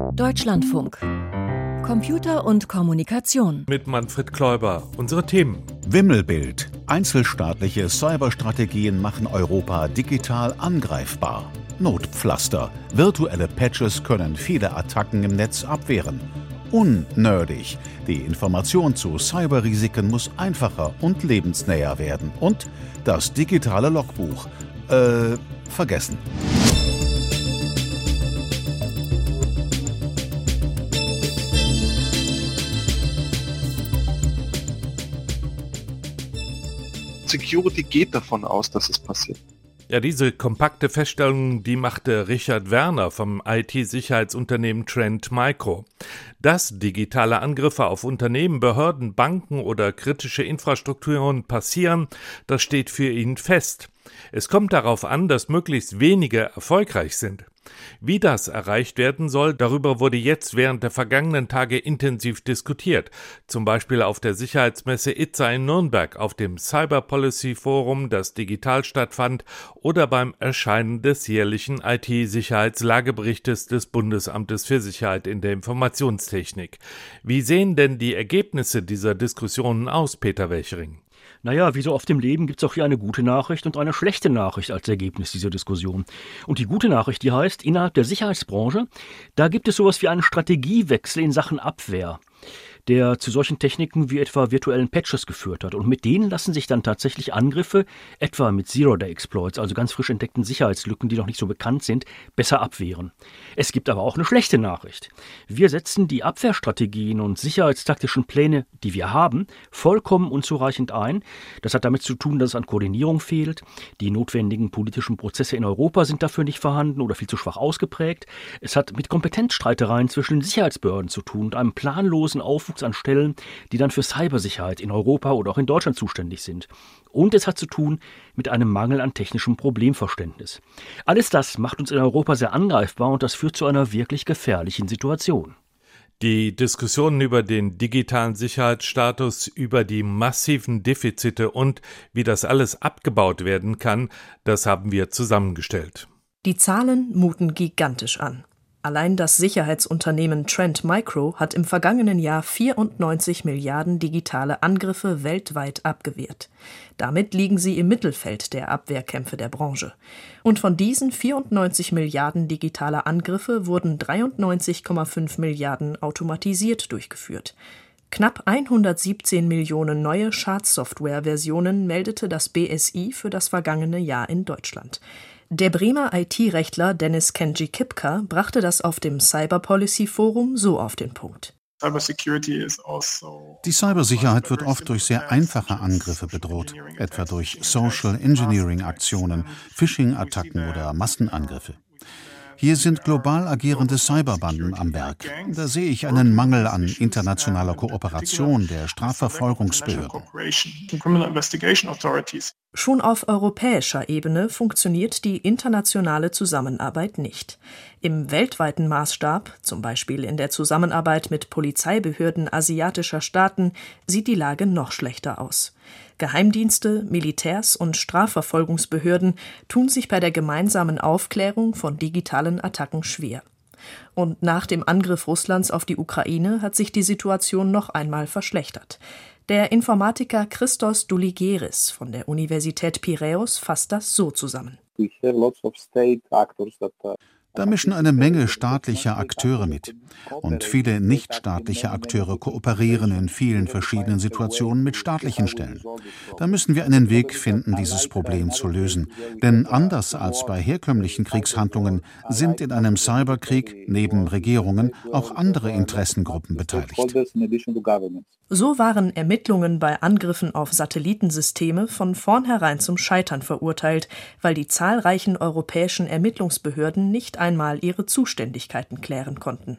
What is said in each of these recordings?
Deutschlandfunk. Computer und Kommunikation. Mit Manfred Kläuber. Unsere Themen. Wimmelbild. Einzelstaatliche Cyberstrategien machen Europa digital angreifbar. Notpflaster. Virtuelle Patches können viele Attacken im Netz abwehren. Unnerdig. Die Information zu Cyberrisiken muss einfacher und lebensnäher werden. Und das digitale Logbuch. Äh, vergessen. Security geht davon aus, dass es passiert. Ja, diese kompakte Feststellung, die machte Richard Werner vom IT-Sicherheitsunternehmen Trend Micro. Dass digitale Angriffe auf Unternehmen, Behörden, Banken oder kritische Infrastrukturen passieren, das steht für ihn fest. Es kommt darauf an, dass möglichst wenige erfolgreich sind. Wie das erreicht werden soll, darüber wurde jetzt während der vergangenen Tage intensiv diskutiert, zum Beispiel auf der Sicherheitsmesse ITSA in Nürnberg, auf dem Cyber Policy Forum, das digital stattfand, oder beim Erscheinen des jährlichen IT-Sicherheitslageberichtes des Bundesamtes für Sicherheit in der Informationstechnik. Wie sehen denn die Ergebnisse dieser Diskussionen aus, Peter Welchering? Naja, wie so oft im Leben gibt es auch hier eine gute Nachricht und eine schlechte Nachricht als Ergebnis dieser Diskussion. Und die gute Nachricht, die heißt, innerhalb der Sicherheitsbranche, da gibt es sowas wie einen Strategiewechsel in Sachen Abwehr der zu solchen Techniken wie etwa virtuellen Patches geführt hat. Und mit denen lassen sich dann tatsächlich Angriffe, etwa mit Zero-Day-Exploits, also ganz frisch entdeckten Sicherheitslücken, die noch nicht so bekannt sind, besser abwehren. Es gibt aber auch eine schlechte Nachricht. Wir setzen die Abwehrstrategien und sicherheitstaktischen Pläne, die wir haben, vollkommen unzureichend ein. Das hat damit zu tun, dass es an Koordinierung fehlt. Die notwendigen politischen Prozesse in Europa sind dafür nicht vorhanden oder viel zu schwach ausgeprägt. Es hat mit Kompetenzstreitereien zwischen den Sicherheitsbehörden zu tun und einem planlosen Aufwand Nachwuchs an Stellen, die dann für Cybersicherheit in Europa oder auch in Deutschland zuständig sind. Und es hat zu tun mit einem Mangel an technischem Problemverständnis. Alles das macht uns in Europa sehr angreifbar und das führt zu einer wirklich gefährlichen Situation. Die Diskussionen über den digitalen Sicherheitsstatus, über die massiven Defizite und wie das alles abgebaut werden kann, das haben wir zusammengestellt. Die Zahlen muten gigantisch an. Allein das Sicherheitsunternehmen Trend Micro hat im vergangenen Jahr 94 Milliarden digitale Angriffe weltweit abgewehrt. Damit liegen sie im Mittelfeld der Abwehrkämpfe der Branche. Und von diesen 94 Milliarden digitaler Angriffe wurden 93,5 Milliarden automatisiert durchgeführt. Knapp 117 Millionen neue Schadsoftware-Versionen meldete das BSI für das vergangene Jahr in Deutschland. Der Bremer IT-Rechtler Dennis Kenji Kipka brachte das auf dem Cyber Policy Forum so auf den Punkt. Also Die Cybersicherheit wird oft durch sehr einfache Angriffe bedroht, etwa durch Social Engineering Aktionen, Phishing-Attacken oder Massenangriffe. Hier sind global agierende Cyberbanden am Werk. Da sehe ich einen Mangel an internationaler Kooperation der Strafverfolgungsbehörden. Schon auf europäischer Ebene funktioniert die internationale Zusammenarbeit nicht. Im weltweiten Maßstab, zum Beispiel in der Zusammenarbeit mit Polizeibehörden asiatischer Staaten, sieht die Lage noch schlechter aus. Geheimdienste, Militärs und Strafverfolgungsbehörden tun sich bei der gemeinsamen Aufklärung von digitalen Attacken schwer. Und nach dem Angriff Russlands auf die Ukraine hat sich die Situation noch einmal verschlechtert. Der Informatiker Christos Douligeris von der Universität Piräus fasst das so zusammen. Da mischen eine Menge staatlicher Akteure mit. Und viele nichtstaatliche Akteure kooperieren in vielen verschiedenen Situationen mit staatlichen Stellen. Da müssen wir einen Weg finden, dieses Problem zu lösen. Denn anders als bei herkömmlichen Kriegshandlungen sind in einem Cyberkrieg neben Regierungen auch andere Interessengruppen beteiligt. So waren Ermittlungen bei Angriffen auf Satellitensysteme von vornherein zum Scheitern verurteilt, weil die zahlreichen europäischen Ermittlungsbehörden nicht einmal ihre Zuständigkeiten klären konnten.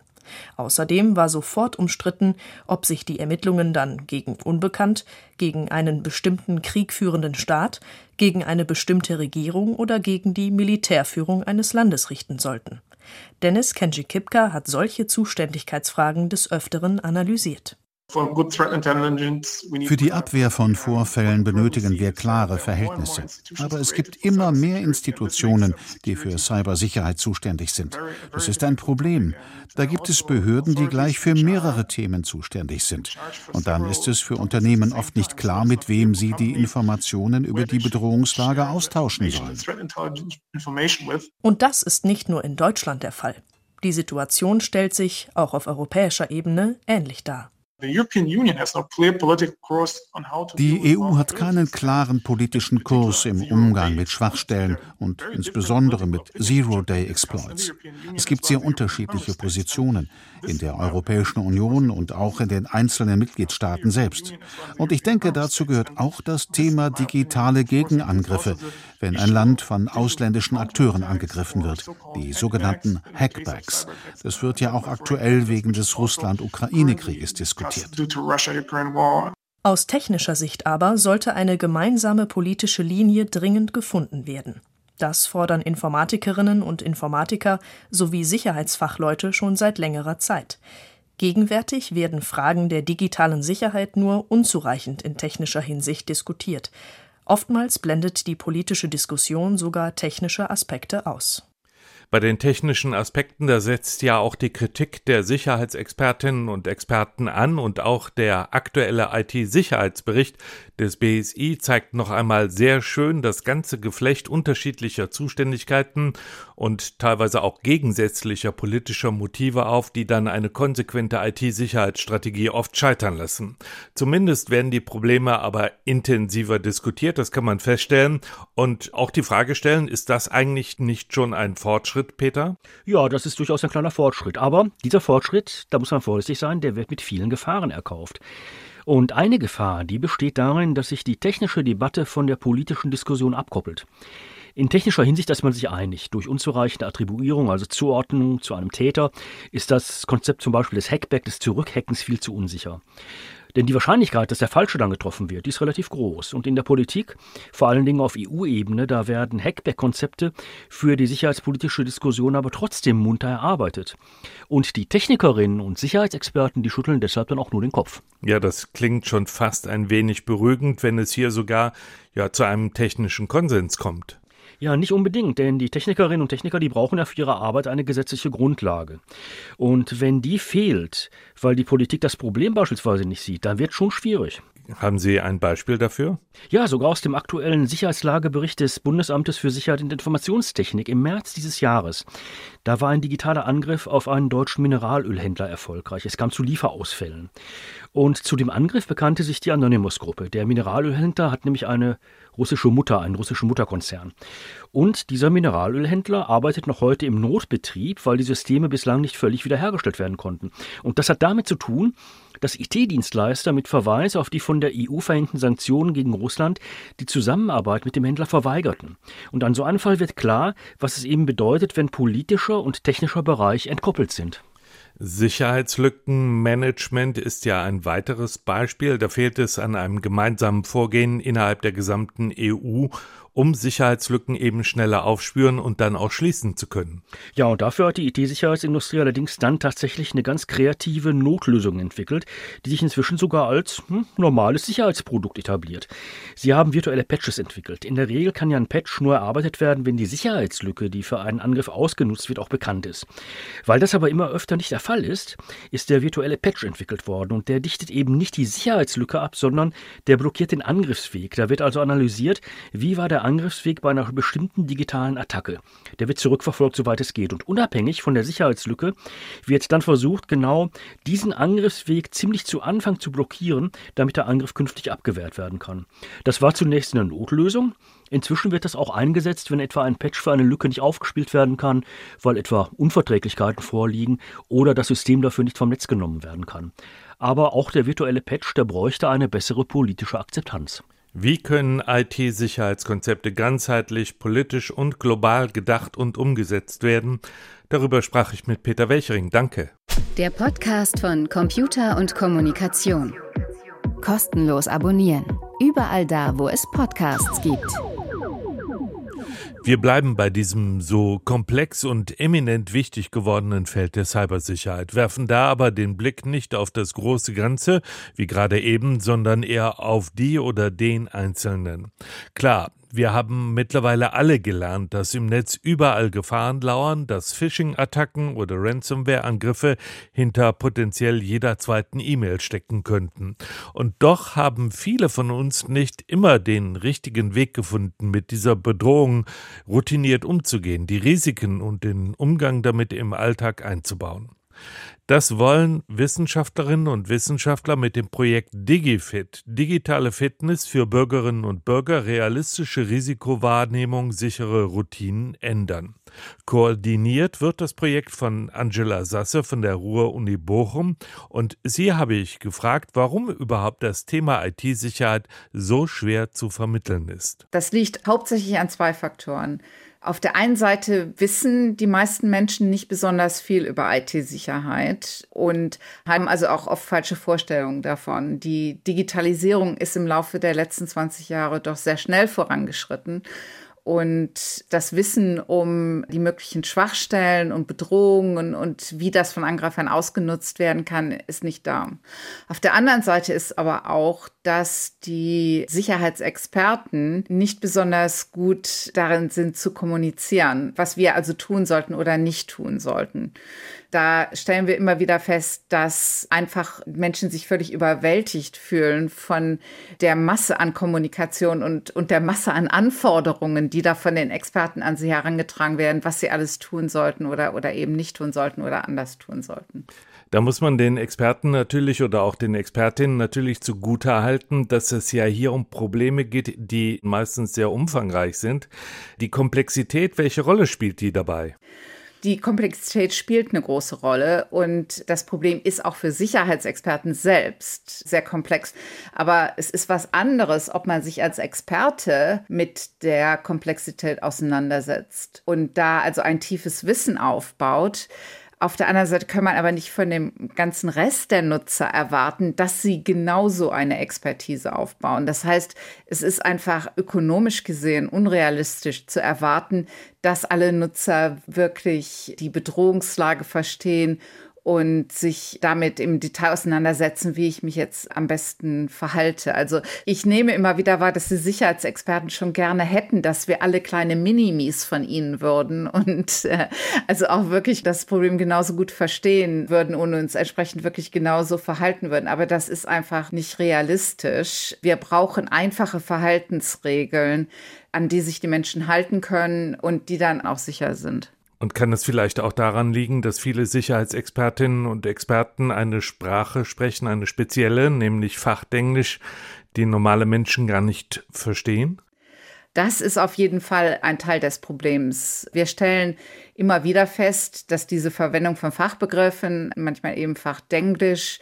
Außerdem war sofort umstritten, ob sich die Ermittlungen dann gegen Unbekannt, gegen einen bestimmten kriegführenden Staat, gegen eine bestimmte Regierung oder gegen die Militärführung eines Landes richten sollten. Dennis Kenji Kipka hat solche Zuständigkeitsfragen des Öfteren analysiert. Für die Abwehr von Vorfällen benötigen wir klare Verhältnisse. Aber es gibt immer mehr Institutionen, die für Cybersicherheit zuständig sind. Das ist ein Problem. Da gibt es Behörden, die gleich für mehrere Themen zuständig sind. Und dann ist es für Unternehmen oft nicht klar, mit wem sie die Informationen über die Bedrohungslage austauschen sollen. Und das ist nicht nur in Deutschland der Fall. Die Situation stellt sich auch auf europäischer Ebene ähnlich dar. Die EU hat keinen klaren politischen Kurs im Umgang mit Schwachstellen und insbesondere mit Zero-Day-Exploits. Es gibt sehr unterschiedliche Positionen in der Europäischen Union und auch in den einzelnen Mitgliedstaaten selbst. Und ich denke, dazu gehört auch das Thema digitale Gegenangriffe, wenn ein Land von ausländischen Akteuren angegriffen wird, die sogenannten Hackbacks. Das wird ja auch aktuell wegen des Russland-Ukraine-Krieges diskutiert. Aus technischer Sicht aber sollte eine gemeinsame politische Linie dringend gefunden werden. Das fordern Informatikerinnen und Informatiker sowie Sicherheitsfachleute schon seit längerer Zeit. Gegenwärtig werden Fragen der digitalen Sicherheit nur unzureichend in technischer Hinsicht diskutiert. Oftmals blendet die politische Diskussion sogar technische Aspekte aus. Bei den technischen Aspekten, da setzt ja auch die Kritik der Sicherheitsexpertinnen und Experten an und auch der aktuelle IT-Sicherheitsbericht des BSI zeigt noch einmal sehr schön das ganze Geflecht unterschiedlicher Zuständigkeiten und teilweise auch gegensätzlicher politischer Motive auf, die dann eine konsequente IT-Sicherheitsstrategie oft scheitern lassen. Zumindest werden die Probleme aber intensiver diskutiert, das kann man feststellen und auch die Frage stellen, ist das eigentlich nicht schon ein Fortschritt Fortschritt, Peter? Ja, das ist durchaus ein kleiner Fortschritt. Aber dieser Fortschritt, da muss man vorsichtig sein, der wird mit vielen Gefahren erkauft. Und eine Gefahr, die besteht darin, dass sich die technische Debatte von der politischen Diskussion abkoppelt. In technischer Hinsicht ist man sich einig. Durch unzureichende Attribuierung, also Zuordnung zu einem Täter, ist das Konzept zum Beispiel des Hackback, des Zurückhackens viel zu unsicher. Denn die Wahrscheinlichkeit, dass der Falsche dann getroffen wird, die ist relativ groß. Und in der Politik, vor allen Dingen auf EU-Ebene, da werden Hackback-Konzepte für die sicherheitspolitische Diskussion aber trotzdem munter erarbeitet. Und die Technikerinnen und Sicherheitsexperten, die schütteln deshalb dann auch nur den Kopf. Ja, das klingt schon fast ein wenig beruhigend, wenn es hier sogar ja zu einem technischen Konsens kommt. Ja, nicht unbedingt, denn die Technikerinnen und Techniker, die brauchen ja für ihre Arbeit eine gesetzliche Grundlage. Und wenn die fehlt, weil die Politik das Problem beispielsweise nicht sieht, dann wird schon schwierig. Haben Sie ein Beispiel dafür? Ja, sogar aus dem aktuellen Sicherheitslagebericht des Bundesamtes für Sicherheit und Informationstechnik im März dieses Jahres. Da war ein digitaler Angriff auf einen deutschen Mineralölhändler erfolgreich. Es kam zu Lieferausfällen. Und zu dem Angriff bekannte sich die Anonymous-Gruppe. Der Mineralölhändler hat nämlich eine russische Mutter, einen russischen Mutterkonzern. Und dieser Mineralölhändler arbeitet noch heute im Notbetrieb, weil die Systeme bislang nicht völlig wiederhergestellt werden konnten. Und das hat damit zu tun, dass IT-Dienstleister mit Verweis auf die von der EU verhängten Sanktionen gegen Russland die Zusammenarbeit mit dem Händler verweigerten. Und an so einem Fall wird klar, was es eben bedeutet, wenn politischer und technischer Bereich entkoppelt sind. Sicherheitslückenmanagement ist ja ein weiteres Beispiel. Da fehlt es an einem gemeinsamen Vorgehen innerhalb der gesamten EU um Sicherheitslücken eben schneller aufspüren und dann auch schließen zu können. Ja, und dafür hat die IT-Sicherheitsindustrie allerdings dann tatsächlich eine ganz kreative Notlösung entwickelt, die sich inzwischen sogar als hm, normales Sicherheitsprodukt etabliert. Sie haben virtuelle Patches entwickelt. In der Regel kann ja ein Patch nur erarbeitet werden, wenn die Sicherheitslücke, die für einen Angriff ausgenutzt wird, auch bekannt ist. Weil das aber immer öfter nicht der Fall ist, ist der virtuelle Patch entwickelt worden und der dichtet eben nicht die Sicherheitslücke ab, sondern der blockiert den Angriffsweg. Da wird also analysiert, wie war der Angriffsweg bei einer bestimmten digitalen Attacke. Der wird zurückverfolgt, soweit es geht. Und unabhängig von der Sicherheitslücke wird dann versucht, genau diesen Angriffsweg ziemlich zu Anfang zu blockieren, damit der Angriff künftig abgewehrt werden kann. Das war zunächst eine Notlösung. Inzwischen wird das auch eingesetzt, wenn etwa ein Patch für eine Lücke nicht aufgespielt werden kann, weil etwa Unverträglichkeiten vorliegen oder das System dafür nicht vom Netz genommen werden kann. Aber auch der virtuelle Patch, der bräuchte eine bessere politische Akzeptanz. Wie können IT-Sicherheitskonzepte ganzheitlich, politisch und global gedacht und umgesetzt werden? Darüber sprach ich mit Peter Welchering. Danke. Der Podcast von Computer und Kommunikation. Kostenlos abonnieren. Überall da, wo es Podcasts gibt. Wir bleiben bei diesem so komplex und eminent wichtig gewordenen Feld der Cybersicherheit, werfen da aber den Blick nicht auf das große Ganze, wie gerade eben, sondern eher auf die oder den Einzelnen. Klar, wir haben mittlerweile alle gelernt, dass im Netz überall Gefahren lauern, dass Phishing-Attacken oder Ransomware-Angriffe hinter potenziell jeder zweiten E-Mail stecken könnten. Und doch haben viele von uns nicht immer den richtigen Weg gefunden, mit dieser Bedrohung routiniert umzugehen, die Risiken und den Umgang damit im Alltag einzubauen. Das wollen Wissenschaftlerinnen und Wissenschaftler mit dem Projekt DigiFit, digitale Fitness für Bürgerinnen und Bürger, realistische Risikowahrnehmung, sichere Routinen ändern. Koordiniert wird das Projekt von Angela Sasse von der Ruhr-Uni Bochum und sie habe ich gefragt, warum überhaupt das Thema IT-Sicherheit so schwer zu vermitteln ist. Das liegt hauptsächlich an zwei Faktoren. Auf der einen Seite wissen die meisten Menschen nicht besonders viel über IT-Sicherheit und haben also auch oft falsche Vorstellungen davon. Die Digitalisierung ist im Laufe der letzten 20 Jahre doch sehr schnell vorangeschritten. Und das Wissen um die möglichen Schwachstellen und Bedrohungen und wie das von Angreifern ausgenutzt werden kann, ist nicht da. Auf der anderen Seite ist aber auch, dass die Sicherheitsexperten nicht besonders gut darin sind zu kommunizieren, was wir also tun sollten oder nicht tun sollten. Da stellen wir immer wieder fest, dass einfach Menschen sich völlig überwältigt fühlen von der Masse an Kommunikation und, und der Masse an Anforderungen, die da von den Experten an sie herangetragen werden, was sie alles tun sollten oder, oder eben nicht tun sollten oder anders tun sollten. Da muss man den Experten natürlich oder auch den Expertinnen natürlich zugute halten, dass es ja hier um Probleme geht, die meistens sehr umfangreich sind. Die Komplexität, welche Rolle spielt die dabei? Die Komplexität spielt eine große Rolle und das Problem ist auch für Sicherheitsexperten selbst sehr komplex. Aber es ist was anderes, ob man sich als Experte mit der Komplexität auseinandersetzt und da also ein tiefes Wissen aufbaut auf der anderen Seite kann man aber nicht von dem ganzen Rest der Nutzer erwarten, dass sie genauso eine Expertise aufbauen. Das heißt, es ist einfach ökonomisch gesehen unrealistisch zu erwarten, dass alle Nutzer wirklich die Bedrohungslage verstehen und sich damit im Detail auseinandersetzen, wie ich mich jetzt am besten verhalte. Also ich nehme immer wieder wahr, dass die Sicherheitsexperten schon gerne hätten, dass wir alle kleine Minimis von ihnen würden und äh, also auch wirklich das Problem genauso gut verstehen würden und uns entsprechend wirklich genauso verhalten würden. Aber das ist einfach nicht realistisch. Wir brauchen einfache Verhaltensregeln, an die sich die Menschen halten können und die dann auch sicher sind. Und kann es vielleicht auch daran liegen, dass viele Sicherheitsexpertinnen und Experten eine Sprache sprechen, eine spezielle, nämlich Fachdenglisch, die normale Menschen gar nicht verstehen? Das ist auf jeden Fall ein Teil des Problems. Wir stellen immer wieder fest, dass diese Verwendung von Fachbegriffen, manchmal eben Fachdenglisch,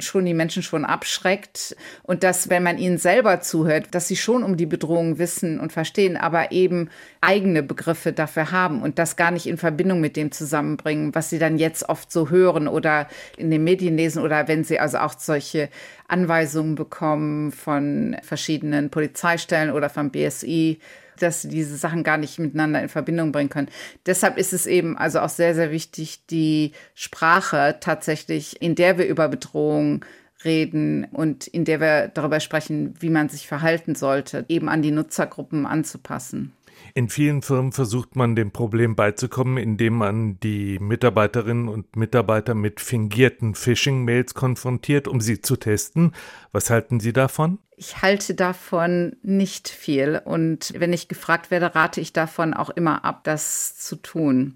schon die Menschen schon abschreckt und dass, wenn man ihnen selber zuhört, dass sie schon um die Bedrohung wissen und verstehen, aber eben eigene Begriffe dafür haben und das gar nicht in Verbindung mit dem zusammenbringen, was sie dann jetzt oft so hören oder in den Medien lesen oder wenn sie also auch solche Anweisungen bekommen von verschiedenen Polizeistellen oder vom BSI, dass sie diese Sachen gar nicht miteinander in Verbindung bringen können. Deshalb ist es eben also auch sehr, sehr wichtig, die Sprache tatsächlich, in der wir über Bedrohung reden und in der wir darüber sprechen, wie man sich verhalten sollte, eben an die Nutzergruppen anzupassen. In vielen Firmen versucht man dem Problem beizukommen, indem man die Mitarbeiterinnen und Mitarbeiter mit fingierten Phishing-Mails konfrontiert, um sie zu testen. Was halten Sie davon? Ich halte davon nicht viel und wenn ich gefragt werde, rate ich davon auch immer ab, das zu tun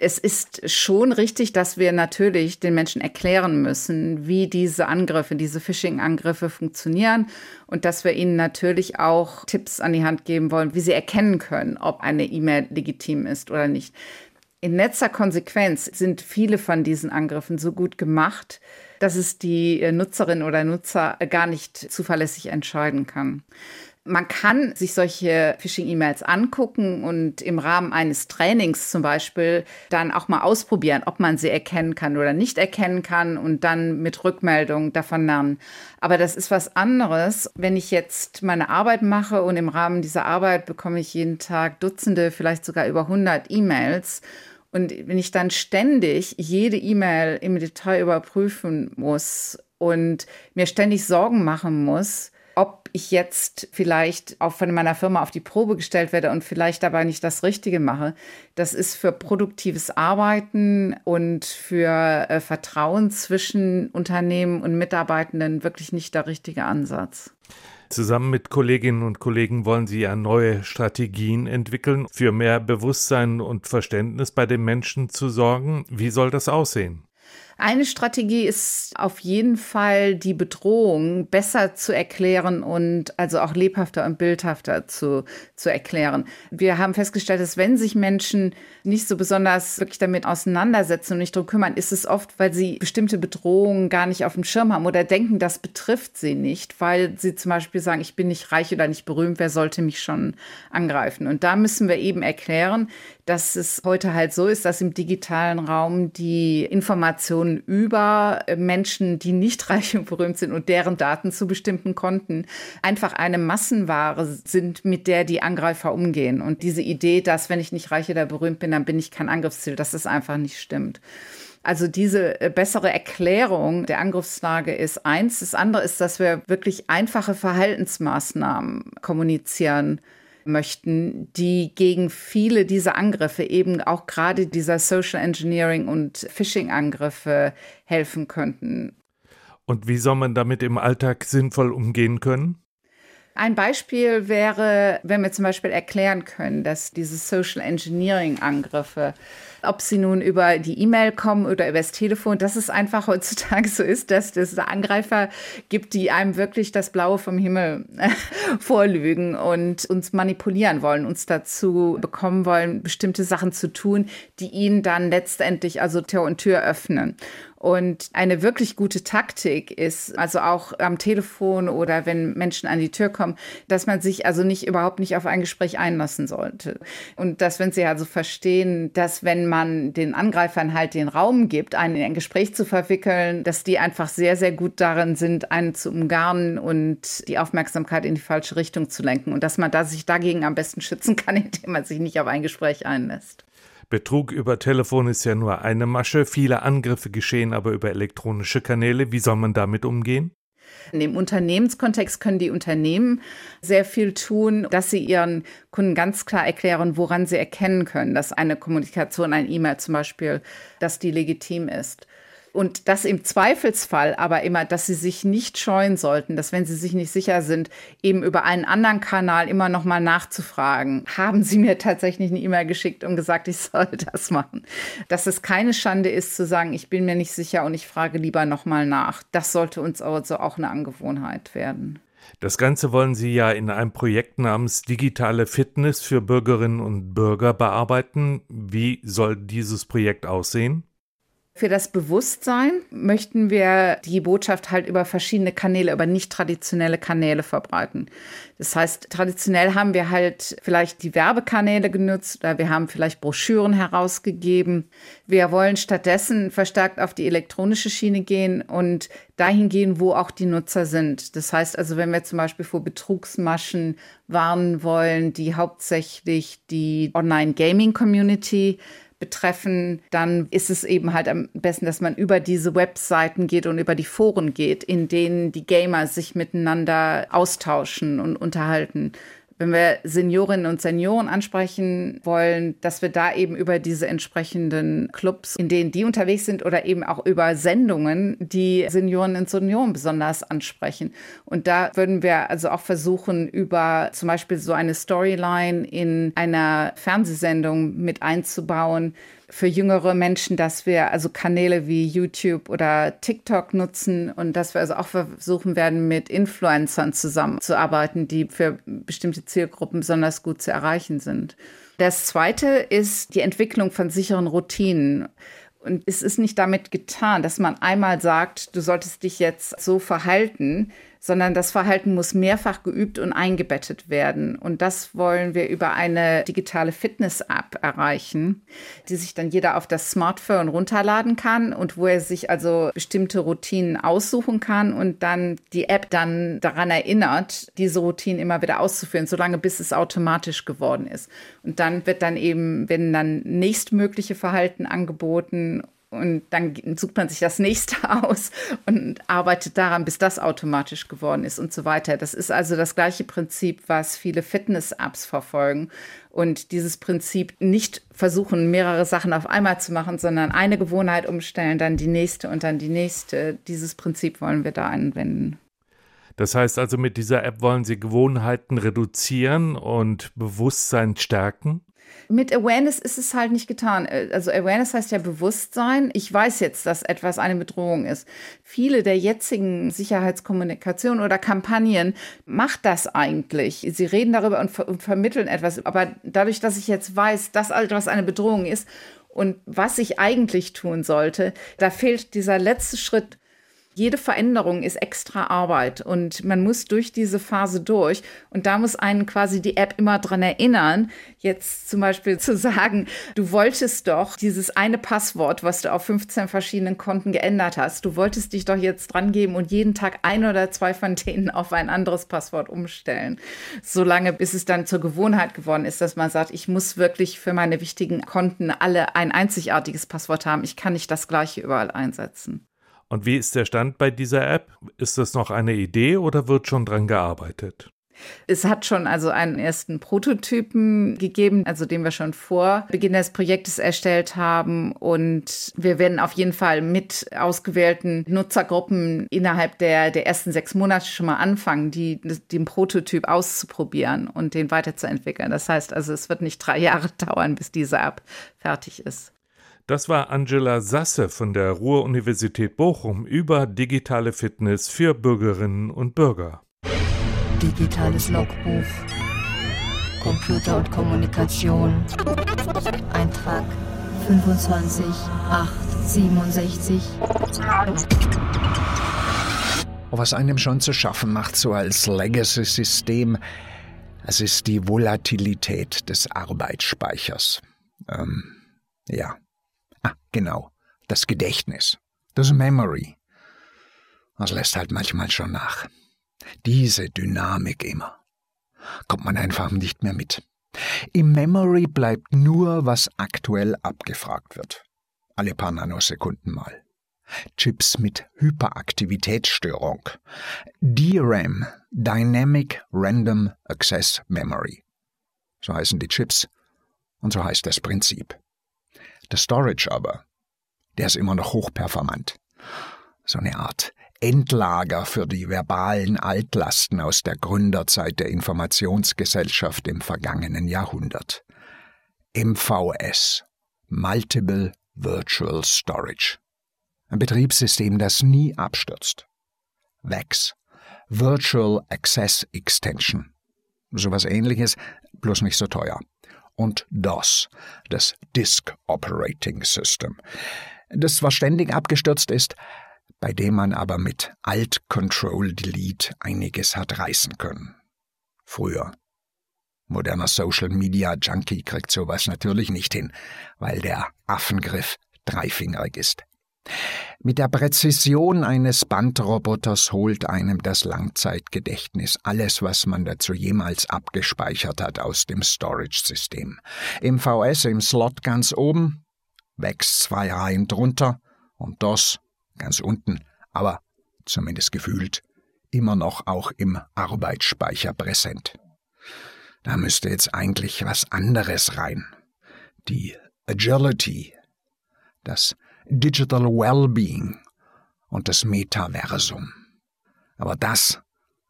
es ist schon richtig, dass wir natürlich den Menschen erklären müssen, wie diese Angriffe, diese Phishing-Angriffe funktionieren und dass wir ihnen natürlich auch Tipps an die Hand geben wollen, wie sie erkennen können, ob eine E-Mail legitim ist oder nicht. In letzter Konsequenz sind viele von diesen Angriffen so gut gemacht, dass es die Nutzerin oder Nutzer gar nicht zuverlässig entscheiden kann. Man kann sich solche Phishing-E-Mails angucken und im Rahmen eines Trainings zum Beispiel dann auch mal ausprobieren, ob man sie erkennen kann oder nicht erkennen kann und dann mit Rückmeldung davon lernen. Aber das ist was anderes, wenn ich jetzt meine Arbeit mache und im Rahmen dieser Arbeit bekomme ich jeden Tag Dutzende, vielleicht sogar über 100 E-Mails. Und wenn ich dann ständig jede E-Mail im Detail überprüfen muss und mir ständig Sorgen machen muss, ob ich jetzt vielleicht auch von meiner Firma auf die Probe gestellt werde und vielleicht dabei nicht das Richtige mache. Das ist für produktives Arbeiten und für äh, Vertrauen zwischen Unternehmen und Mitarbeitenden wirklich nicht der richtige Ansatz. Zusammen mit Kolleginnen und Kollegen wollen Sie ja neue Strategien entwickeln, für mehr Bewusstsein und Verständnis bei den Menschen zu sorgen. Wie soll das aussehen? Eine Strategie ist auf jeden Fall, die Bedrohung besser zu erklären und also auch lebhafter und bildhafter zu, zu erklären. Wir haben festgestellt, dass wenn sich Menschen nicht so besonders wirklich damit auseinandersetzen und nicht darum kümmern, ist es oft, weil sie bestimmte Bedrohungen gar nicht auf dem Schirm haben oder denken, das betrifft sie nicht, weil sie zum Beispiel sagen, ich bin nicht reich oder nicht berühmt, wer sollte mich schon angreifen? Und da müssen wir eben erklären, dass es heute halt so ist, dass im digitalen Raum die Informationen Informationen über Menschen, die nicht reich und berühmt sind und deren Daten zu bestimmten Konten einfach eine Massenware sind, mit der die Angreifer umgehen. Und diese Idee, dass wenn ich nicht reich oder berühmt bin, dann bin ich kein Angriffsziel, das einfach nicht stimmt. Also diese äh, bessere Erklärung der Angriffslage ist eins. Das andere ist, dass wir wirklich einfache Verhaltensmaßnahmen kommunizieren möchten, die gegen viele dieser Angriffe, eben auch gerade dieser Social Engineering und Phishing-Angriffe helfen könnten. Und wie soll man damit im Alltag sinnvoll umgehen können? Ein Beispiel wäre, wenn wir zum Beispiel erklären können, dass diese Social Engineering-Angriffe, ob sie nun über die E-Mail kommen oder über das Telefon, dass es einfach heutzutage so ist, dass es Angreifer gibt, die einem wirklich das Blaue vom Himmel vorlügen und uns manipulieren wollen, uns dazu bekommen wollen, bestimmte Sachen zu tun, die ihnen dann letztendlich also Tür und Tür öffnen. Und eine wirklich gute Taktik ist, also auch am Telefon oder wenn Menschen an die Tür kommen, dass man sich also nicht überhaupt nicht auf ein Gespräch einlassen sollte. Und dass, wenn sie also verstehen, dass wenn man den Angreifern halt den Raum gibt, einen in ein Gespräch zu verwickeln, dass die einfach sehr, sehr gut darin sind, einen zu umgarnen und die Aufmerksamkeit in die falsche Richtung zu lenken. Und dass man da sich dagegen am besten schützen kann, indem man sich nicht auf ein Gespräch einlässt. Betrug über Telefon ist ja nur eine Masche, viele Angriffe geschehen aber über elektronische Kanäle. Wie soll man damit umgehen? In dem Unternehmenskontext können die Unternehmen sehr viel tun, dass sie ihren Kunden ganz klar erklären, woran sie erkennen können, dass eine Kommunikation, ein E-Mail zum Beispiel, dass die legitim ist. Und das im Zweifelsfall aber immer, dass sie sich nicht scheuen sollten, dass wenn sie sich nicht sicher sind, eben über einen anderen Kanal immer noch mal nachzufragen. Haben Sie mir tatsächlich eine E-Mail geschickt und gesagt, ich soll das machen? Dass es keine Schande ist zu sagen, ich bin mir nicht sicher und ich frage lieber noch mal nach. Das sollte uns also auch eine Angewohnheit werden. Das Ganze wollen Sie ja in einem Projekt namens Digitale Fitness für Bürgerinnen und Bürger bearbeiten. Wie soll dieses Projekt aussehen? Für das Bewusstsein möchten wir die Botschaft halt über verschiedene Kanäle, über nicht traditionelle Kanäle verbreiten. Das heißt, traditionell haben wir halt vielleicht die Werbekanäle genutzt oder wir haben vielleicht Broschüren herausgegeben. Wir wollen stattdessen verstärkt auf die elektronische Schiene gehen und dahin gehen, wo auch die Nutzer sind. Das heißt also, wenn wir zum Beispiel vor Betrugsmaschen warnen wollen, die hauptsächlich die Online-Gaming-Community betreffen, dann ist es eben halt am besten, dass man über diese Webseiten geht und über die Foren geht, in denen die Gamer sich miteinander austauschen und unterhalten wenn wir Seniorinnen und Senioren ansprechen wollen, dass wir da eben über diese entsprechenden Clubs, in denen die unterwegs sind oder eben auch über Sendungen, die Seniorinnen und Senioren besonders ansprechen. Und da würden wir also auch versuchen, über zum Beispiel so eine Storyline in einer Fernsehsendung mit einzubauen, für jüngere Menschen, dass wir also Kanäle wie YouTube oder TikTok nutzen und dass wir also auch versuchen werden, mit Influencern zusammenzuarbeiten, die für bestimmte Zielgruppen besonders gut zu erreichen sind. Das zweite ist die Entwicklung von sicheren Routinen. Und es ist nicht damit getan, dass man einmal sagt, du solltest dich jetzt so verhalten, sondern das Verhalten muss mehrfach geübt und eingebettet werden. Und das wollen wir über eine digitale Fitness-App erreichen, die sich dann jeder auf das Smartphone runterladen kann und wo er sich also bestimmte Routinen aussuchen kann und dann die App dann daran erinnert, diese Routinen immer wieder auszuführen, solange bis es automatisch geworden ist. Und dann wird dann eben, wenn dann nächstmögliche Verhalten angeboten und dann sucht man sich das nächste aus und arbeitet daran, bis das automatisch geworden ist und so weiter. Das ist also das gleiche Prinzip, was viele Fitness-Apps verfolgen. Und dieses Prinzip nicht versuchen, mehrere Sachen auf einmal zu machen, sondern eine Gewohnheit umstellen, dann die nächste und dann die nächste. Dieses Prinzip wollen wir da anwenden. Das heißt also, mit dieser App wollen Sie Gewohnheiten reduzieren und Bewusstsein stärken? Mit Awareness ist es halt nicht getan. Also Awareness heißt ja Bewusstsein. Ich weiß jetzt, dass etwas eine Bedrohung ist. Viele der jetzigen Sicherheitskommunikation oder Kampagnen macht das eigentlich. Sie reden darüber und, ver und vermitteln etwas. Aber dadurch, dass ich jetzt weiß, dass etwas eine Bedrohung ist und was ich eigentlich tun sollte, da fehlt dieser letzte Schritt, jede Veränderung ist extra Arbeit und man muss durch diese Phase durch. Und da muss einen quasi die App immer dran erinnern, jetzt zum Beispiel zu sagen, du wolltest doch dieses eine Passwort, was du auf 15 verschiedenen Konten geändert hast, du wolltest dich doch jetzt dran geben und jeden Tag ein oder zwei von denen auf ein anderes Passwort umstellen. Solange bis es dann zur Gewohnheit geworden ist, dass man sagt, ich muss wirklich für meine wichtigen Konten alle ein einzigartiges Passwort haben. Ich kann nicht das gleiche überall einsetzen. Und wie ist der Stand bei dieser App? Ist das noch eine Idee oder wird schon dran gearbeitet? Es hat schon also einen ersten Prototypen gegeben, also den wir schon vor Beginn des Projektes erstellt haben. Und wir werden auf jeden Fall mit ausgewählten Nutzergruppen innerhalb der, der ersten sechs Monate schon mal anfangen, die, den Prototyp auszuprobieren und den weiterzuentwickeln. Das heißt also, es wird nicht drei Jahre dauern, bis diese App fertig ist. Das war Angela Sasse von der Ruhr-Universität Bochum über digitale Fitness für Bürgerinnen und Bürger. Digitales Logbuch. Computer und Kommunikation. Eintrag 25867. Was einem schon zu schaffen macht, so als Legacy-System, es ist die Volatilität des Arbeitsspeichers. Ähm, ja, genau. Das Gedächtnis. Das Memory. Das lässt halt manchmal schon nach. Diese Dynamik immer. Kommt man einfach nicht mehr mit. Im Memory bleibt nur, was aktuell abgefragt wird. Alle paar Nanosekunden mal. Chips mit Hyperaktivitätsstörung. DRAM, Dynamic Random Access Memory. So heißen die Chips und so heißt das Prinzip. Der Storage aber, der ist immer noch hochperformant. So eine Art Endlager für die verbalen Altlasten aus der Gründerzeit der Informationsgesellschaft im vergangenen Jahrhundert. MVS Multiple Virtual Storage. Ein Betriebssystem, das nie abstürzt. VAX Virtual Access Extension. Sowas ähnliches, bloß nicht so teuer und DOS, das Disk Operating System, das zwar ständig abgestürzt ist, bei dem man aber mit Alt Control Delete einiges hat reißen können. Früher. Moderner Social Media Junkie kriegt sowas natürlich nicht hin, weil der Affengriff dreifingerig ist. Mit der Präzision eines Bandroboters holt einem das Langzeitgedächtnis alles, was man dazu jemals abgespeichert hat, aus dem Storage-System. Im VS im Slot ganz oben, wächst zwei Reihen drunter und DOS ganz unten, aber zumindest gefühlt immer noch auch im Arbeitsspeicher präsent. Da müsste jetzt eigentlich was anderes rein. Die Agility, das Digital Wellbeing und das Metaversum. Aber das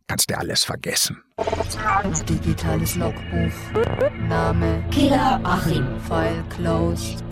kannst du alles vergessen. Digitales Logbuch. Name Killer Achim. File closed.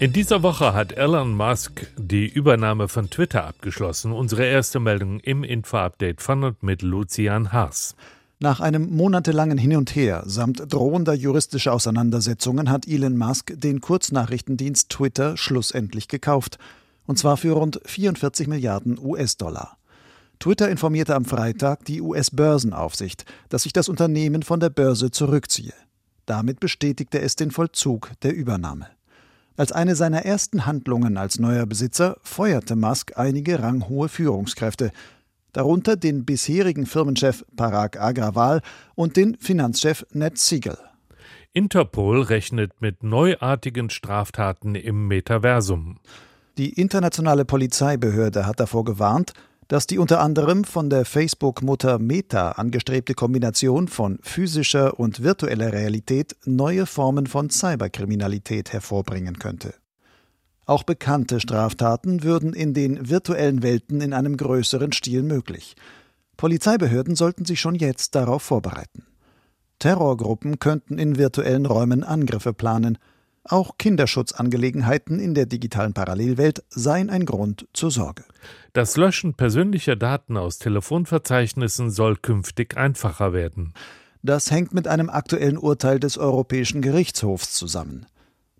In dieser Woche hat Elon Musk die Übernahme von Twitter abgeschlossen. Unsere erste Meldung im Info-Update von und mit Lucian Haas. Nach einem monatelangen Hin und Her samt drohender juristischer Auseinandersetzungen hat Elon Musk den Kurznachrichtendienst Twitter schlussendlich gekauft, und zwar für rund 44 Milliarden US-Dollar. Twitter informierte am Freitag die US-Börsenaufsicht, dass sich das Unternehmen von der Börse zurückziehe. Damit bestätigte es den Vollzug der Übernahme. Als eine seiner ersten Handlungen als neuer Besitzer feuerte Musk einige ranghohe Führungskräfte, darunter den bisherigen Firmenchef Parag Agrawal und den Finanzchef Ned Siegel. Interpol rechnet mit neuartigen Straftaten im Metaversum. Die internationale Polizeibehörde hat davor gewarnt, dass die unter anderem von der Facebook-Mutter Meta angestrebte Kombination von physischer und virtueller Realität neue Formen von Cyberkriminalität hervorbringen könnte. Auch bekannte Straftaten würden in den virtuellen Welten in einem größeren Stil möglich. Polizeibehörden sollten sich schon jetzt darauf vorbereiten. Terrorgruppen könnten in virtuellen Räumen Angriffe planen. Auch Kinderschutzangelegenheiten in der digitalen Parallelwelt seien ein Grund zur Sorge. Das Löschen persönlicher Daten aus Telefonverzeichnissen soll künftig einfacher werden. Das hängt mit einem aktuellen Urteil des Europäischen Gerichtshofs zusammen.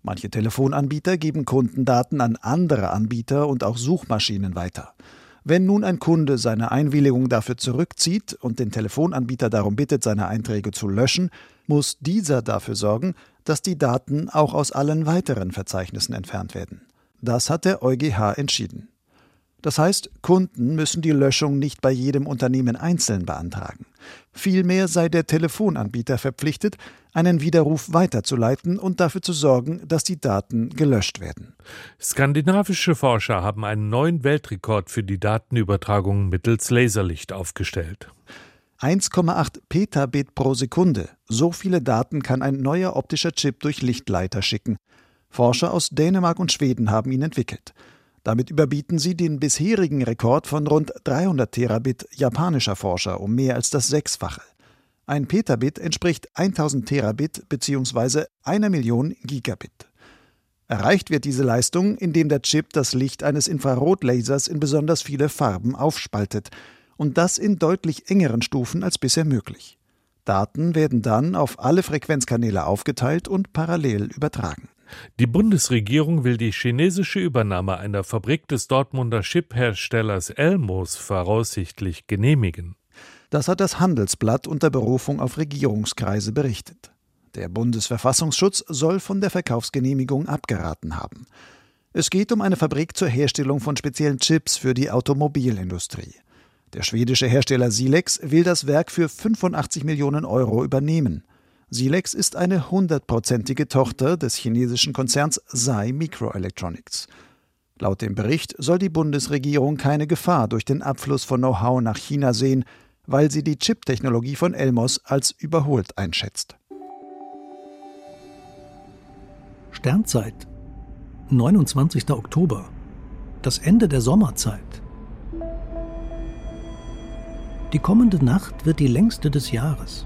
Manche Telefonanbieter geben Kundendaten an andere Anbieter und auch Suchmaschinen weiter. Wenn nun ein Kunde seine Einwilligung dafür zurückzieht und den Telefonanbieter darum bittet, seine Einträge zu löschen, muss dieser dafür sorgen, dass die Daten auch aus allen weiteren Verzeichnissen entfernt werden. Das hat der EuGH entschieden. Das heißt, Kunden müssen die Löschung nicht bei jedem Unternehmen einzeln beantragen. Vielmehr sei der Telefonanbieter verpflichtet, einen Widerruf weiterzuleiten und dafür zu sorgen, dass die Daten gelöscht werden. Skandinavische Forscher haben einen neuen Weltrekord für die Datenübertragung mittels Laserlicht aufgestellt. 1,8 Petabit pro Sekunde. So viele Daten kann ein neuer optischer Chip durch Lichtleiter schicken. Forscher aus Dänemark und Schweden haben ihn entwickelt. Damit überbieten sie den bisherigen Rekord von rund 300 Terabit japanischer Forscher um mehr als das Sechsfache. Ein Petabit entspricht 1000 Terabit bzw. einer Million Gigabit. Erreicht wird diese Leistung, indem der Chip das Licht eines Infrarotlasers in besonders viele Farben aufspaltet und das in deutlich engeren Stufen als bisher möglich. Daten werden dann auf alle Frequenzkanäle aufgeteilt und parallel übertragen. Die Bundesregierung will die chinesische Übernahme einer Fabrik des Dortmunder Chipherstellers Elmos voraussichtlich genehmigen. Das hat das Handelsblatt unter Berufung auf Regierungskreise berichtet. Der Bundesverfassungsschutz soll von der Verkaufsgenehmigung abgeraten haben. Es geht um eine Fabrik zur Herstellung von speziellen Chips für die Automobilindustrie. Der schwedische Hersteller Silex will das Werk für 85 Millionen Euro übernehmen. Silex ist eine hundertprozentige Tochter des chinesischen Konzerns Sai Microelectronics. Laut dem Bericht soll die Bundesregierung keine Gefahr durch den Abfluss von Know-how nach China sehen, weil sie die Chip-Technologie von Elmos als überholt einschätzt. Sternzeit, 29. Oktober, das Ende der Sommerzeit. Die kommende Nacht wird die längste des Jahres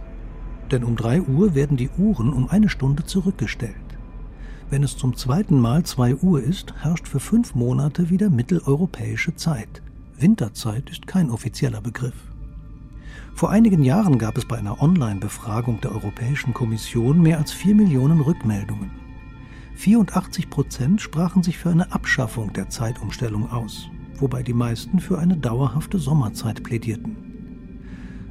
denn um 3 Uhr werden die Uhren um eine Stunde zurückgestellt. Wenn es zum zweiten Mal 2 Uhr ist, herrscht für fünf Monate wieder mitteleuropäische Zeit. Winterzeit ist kein offizieller Begriff. Vor einigen Jahren gab es bei einer Online-Befragung der Europäischen Kommission mehr als 4 Millionen Rückmeldungen. 84 Prozent sprachen sich für eine Abschaffung der Zeitumstellung aus, wobei die meisten für eine dauerhafte Sommerzeit plädierten.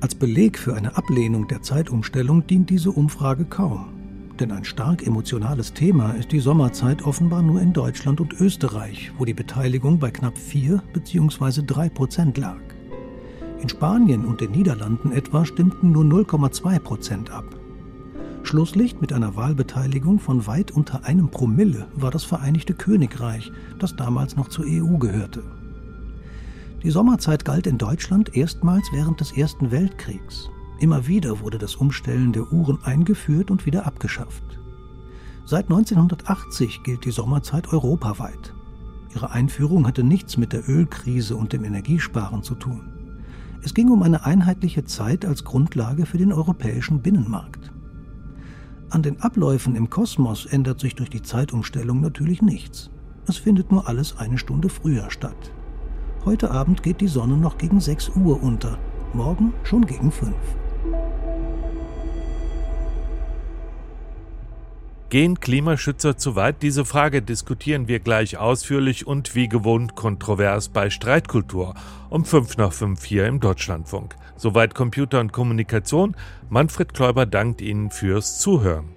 Als Beleg für eine Ablehnung der Zeitumstellung dient diese Umfrage kaum. Denn ein stark emotionales Thema ist die Sommerzeit offenbar nur in Deutschland und Österreich, wo die Beteiligung bei knapp 4 bzw. 3 Prozent lag. In Spanien und den Niederlanden etwa stimmten nur 0,2 Prozent ab. Schlusslicht mit einer Wahlbeteiligung von weit unter einem Promille war das Vereinigte Königreich, das damals noch zur EU gehörte. Die Sommerzeit galt in Deutschland erstmals während des Ersten Weltkriegs. Immer wieder wurde das Umstellen der Uhren eingeführt und wieder abgeschafft. Seit 1980 gilt die Sommerzeit europaweit. Ihre Einführung hatte nichts mit der Ölkrise und dem Energiesparen zu tun. Es ging um eine einheitliche Zeit als Grundlage für den europäischen Binnenmarkt. An den Abläufen im Kosmos ändert sich durch die Zeitumstellung natürlich nichts. Es findet nur alles eine Stunde früher statt. Heute Abend geht die Sonne noch gegen 6 Uhr unter, morgen schon gegen 5. Gehen Klimaschützer zu weit? Diese Frage diskutieren wir gleich ausführlich und wie gewohnt kontrovers bei Streitkultur um 5 nach 5 hier im Deutschlandfunk. Soweit Computer und Kommunikation. Manfred Kläuber dankt Ihnen fürs Zuhören.